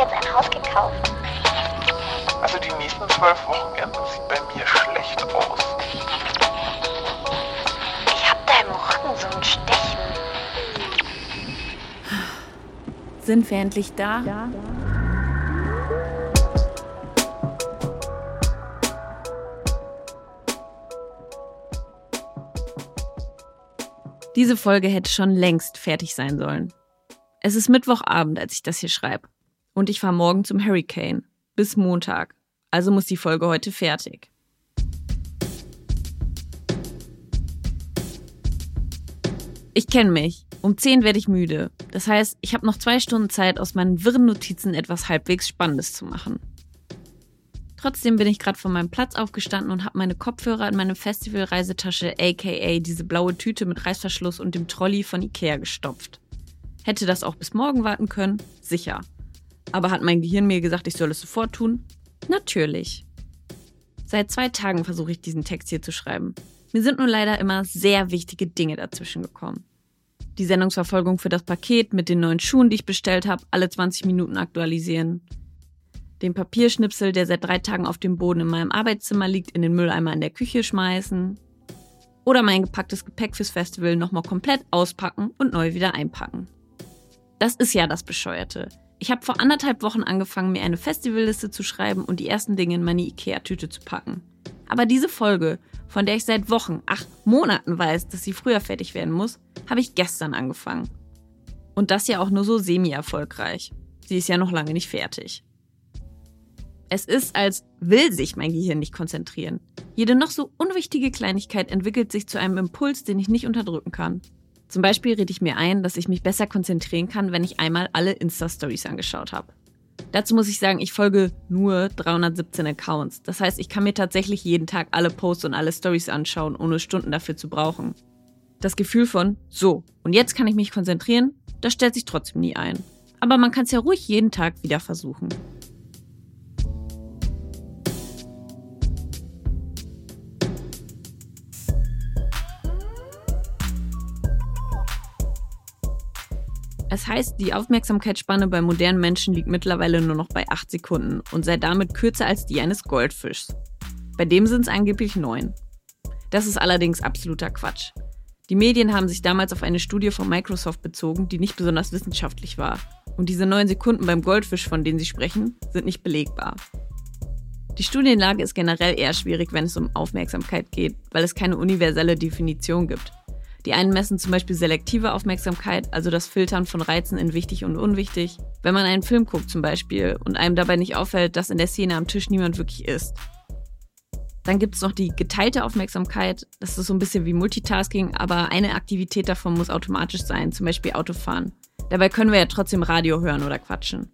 jetzt ein Haus gekauft. Also die nächsten zwölf Wochenenden sieht bei mir schlecht aus. Ich hab da im Rücken so ein Stechen. Sind wir endlich da? Ja. Diese Folge hätte schon längst fertig sein sollen. Es ist Mittwochabend, als ich das hier schreibe. Und ich fahre morgen zum Hurricane. Bis Montag. Also muss die Folge heute fertig. Ich kenne mich. Um 10 werde ich müde. Das heißt, ich habe noch zwei Stunden Zeit, aus meinen wirren Notizen etwas halbwegs Spannendes zu machen. Trotzdem bin ich gerade von meinem Platz aufgestanden und habe meine Kopfhörer in meine Festivalreisetasche, aka diese blaue Tüte mit Reißverschluss und dem Trolley von Ikea gestopft. Hätte das auch bis morgen warten können? Sicher. Aber hat mein Gehirn mir gesagt, ich soll es sofort tun? Natürlich. Seit zwei Tagen versuche ich diesen Text hier zu schreiben. Mir sind nur leider immer sehr wichtige Dinge dazwischen gekommen. Die Sendungsverfolgung für das Paket mit den neuen Schuhen, die ich bestellt habe, alle 20 Minuten aktualisieren den Papierschnipsel, der seit drei Tagen auf dem Boden in meinem Arbeitszimmer liegt, in den Mülleimer in der Küche schmeißen. Oder mein gepacktes Gepäck fürs Festival nochmal komplett auspacken und neu wieder einpacken. Das ist ja das Bescheuerte. Ich habe vor anderthalb Wochen angefangen, mir eine Festivalliste zu schreiben und die ersten Dinge in meine Ikea-Tüte zu packen. Aber diese Folge, von der ich seit Wochen, ach Monaten weiß, dass sie früher fertig werden muss, habe ich gestern angefangen. Und das ja auch nur so semi-erfolgreich. Sie ist ja noch lange nicht fertig. Es ist, als will sich mein Gehirn nicht konzentrieren. Jede noch so unwichtige Kleinigkeit entwickelt sich zu einem Impuls, den ich nicht unterdrücken kann. Zum Beispiel rede ich mir ein, dass ich mich besser konzentrieren kann, wenn ich einmal alle Insta-Stories angeschaut habe. Dazu muss ich sagen, ich folge nur 317 Accounts. Das heißt, ich kann mir tatsächlich jeden Tag alle Posts und alle Stories anschauen, ohne Stunden dafür zu brauchen. Das Gefühl von, so, und jetzt kann ich mich konzentrieren, das stellt sich trotzdem nie ein. Aber man kann es ja ruhig jeden Tag wieder versuchen. Es heißt, die Aufmerksamkeitsspanne bei modernen Menschen liegt mittlerweile nur noch bei 8 Sekunden und sei damit kürzer als die eines Goldfischs. Bei dem sind es angeblich 9. Das ist allerdings absoluter Quatsch. Die Medien haben sich damals auf eine Studie von Microsoft bezogen, die nicht besonders wissenschaftlich war. Und diese 9 Sekunden beim Goldfisch, von denen sie sprechen, sind nicht belegbar. Die Studienlage ist generell eher schwierig, wenn es um Aufmerksamkeit geht, weil es keine universelle Definition gibt. Die einen messen zum Beispiel selektive Aufmerksamkeit, also das Filtern von Reizen in wichtig und unwichtig. Wenn man einen Film guckt zum Beispiel und einem dabei nicht auffällt, dass in der Szene am Tisch niemand wirklich ist. Dann gibt es noch die geteilte Aufmerksamkeit. Das ist so ein bisschen wie Multitasking, aber eine Aktivität davon muss automatisch sein, zum Beispiel Autofahren. Dabei können wir ja trotzdem Radio hören oder quatschen.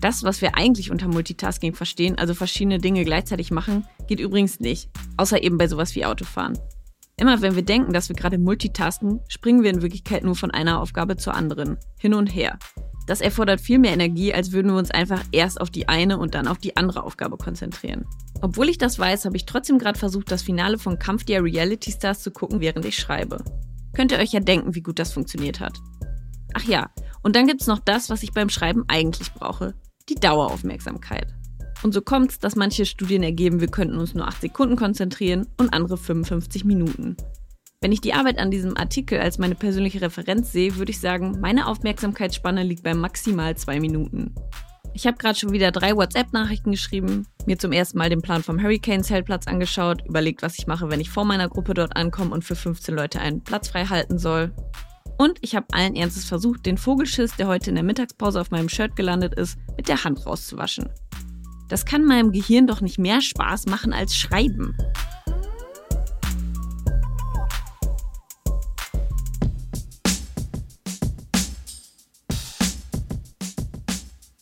Das, was wir eigentlich unter Multitasking verstehen, also verschiedene Dinge gleichzeitig machen, geht übrigens nicht. Außer eben bei sowas wie Autofahren. Immer wenn wir denken, dass wir gerade multitasken, springen wir in Wirklichkeit nur von einer Aufgabe zur anderen, hin und her. Das erfordert viel mehr Energie, als würden wir uns einfach erst auf die eine und dann auf die andere Aufgabe konzentrieren. Obwohl ich das weiß, habe ich trotzdem gerade versucht, das Finale von Kampf der Reality Stars zu gucken, während ich schreibe. Könnt ihr euch ja denken, wie gut das funktioniert hat. Ach ja, und dann gibt's noch das, was ich beim Schreiben eigentlich brauche. Die Daueraufmerksamkeit. Und so kommt es, dass manche Studien ergeben, wir könnten uns nur 8 Sekunden konzentrieren und andere 55 Minuten. Wenn ich die Arbeit an diesem Artikel als meine persönliche Referenz sehe, würde ich sagen, meine Aufmerksamkeitsspanne liegt bei maximal 2 Minuten. Ich habe gerade schon wieder drei WhatsApp-Nachrichten geschrieben, mir zum ersten Mal den Plan vom Hurricane-Zeltplatz angeschaut, überlegt, was ich mache, wenn ich vor meiner Gruppe dort ankomme und für 15 Leute einen Platz frei halten soll. Und ich habe allen Ernstes versucht, den Vogelschiss, der heute in der Mittagspause auf meinem Shirt gelandet ist, mit der Hand rauszuwaschen. Das kann meinem Gehirn doch nicht mehr Spaß machen als Schreiben.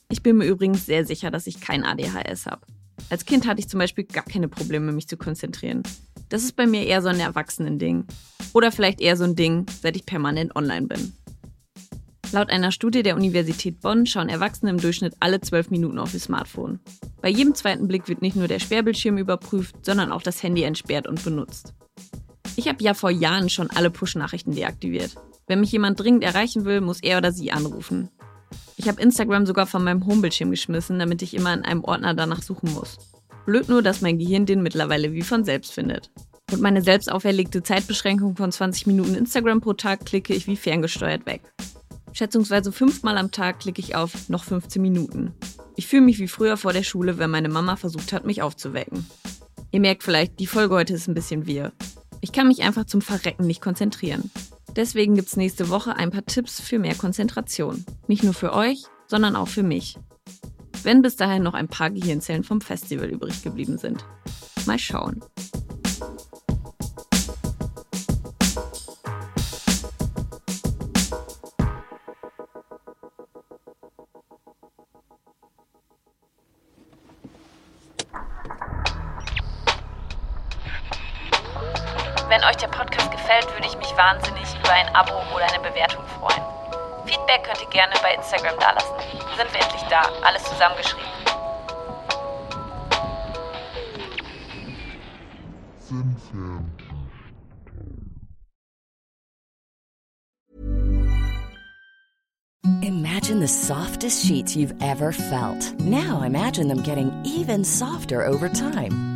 Ich bin mir übrigens sehr sicher, dass ich kein ADHS habe. Als Kind hatte ich zum Beispiel gar keine Probleme, mich zu konzentrieren. Das ist bei mir eher so ein Erwachsenen-Ding. Oder vielleicht eher so ein Ding, seit ich permanent online bin. Laut einer Studie der Universität Bonn schauen Erwachsene im Durchschnitt alle zwölf Minuten auf ihr Smartphone. Bei jedem zweiten Blick wird nicht nur der Sperrbildschirm überprüft, sondern auch das Handy entsperrt und benutzt. Ich habe ja vor Jahren schon alle Push-Nachrichten deaktiviert. Wenn mich jemand dringend erreichen will, muss er oder sie anrufen. Ich habe Instagram sogar von meinem Homebildschirm geschmissen, damit ich immer in einem Ordner danach suchen muss. Blöd nur, dass mein Gehirn den mittlerweile wie von selbst findet. Und meine selbst auferlegte Zeitbeschränkung von 20 Minuten Instagram pro Tag klicke ich wie ferngesteuert weg. Schätzungsweise fünfmal am Tag klicke ich auf noch 15 Minuten. Ich fühle mich wie früher vor der Schule, wenn meine Mama versucht hat, mich aufzuwecken. Ihr merkt vielleicht, die Folge heute ist ein bisschen wir. Ich kann mich einfach zum Verrecken nicht konzentrieren. Deswegen gibt es nächste Woche ein paar Tipps für mehr Konzentration. Nicht nur für euch, sondern auch für mich. Wenn bis dahin noch ein paar Gehirnzellen vom Festival übrig geblieben sind. Mal schauen. Wenn euch der Podcast gefällt, würde ich mich wahnsinnig über ein Abo oder eine Bewertung freuen. Feedback könnt ihr gerne bei Instagram dalassen. Sind wir endlich da? Alles zusammengeschrieben. Imagine the softest sheets you've ever felt. Now imagine them getting even softer over time.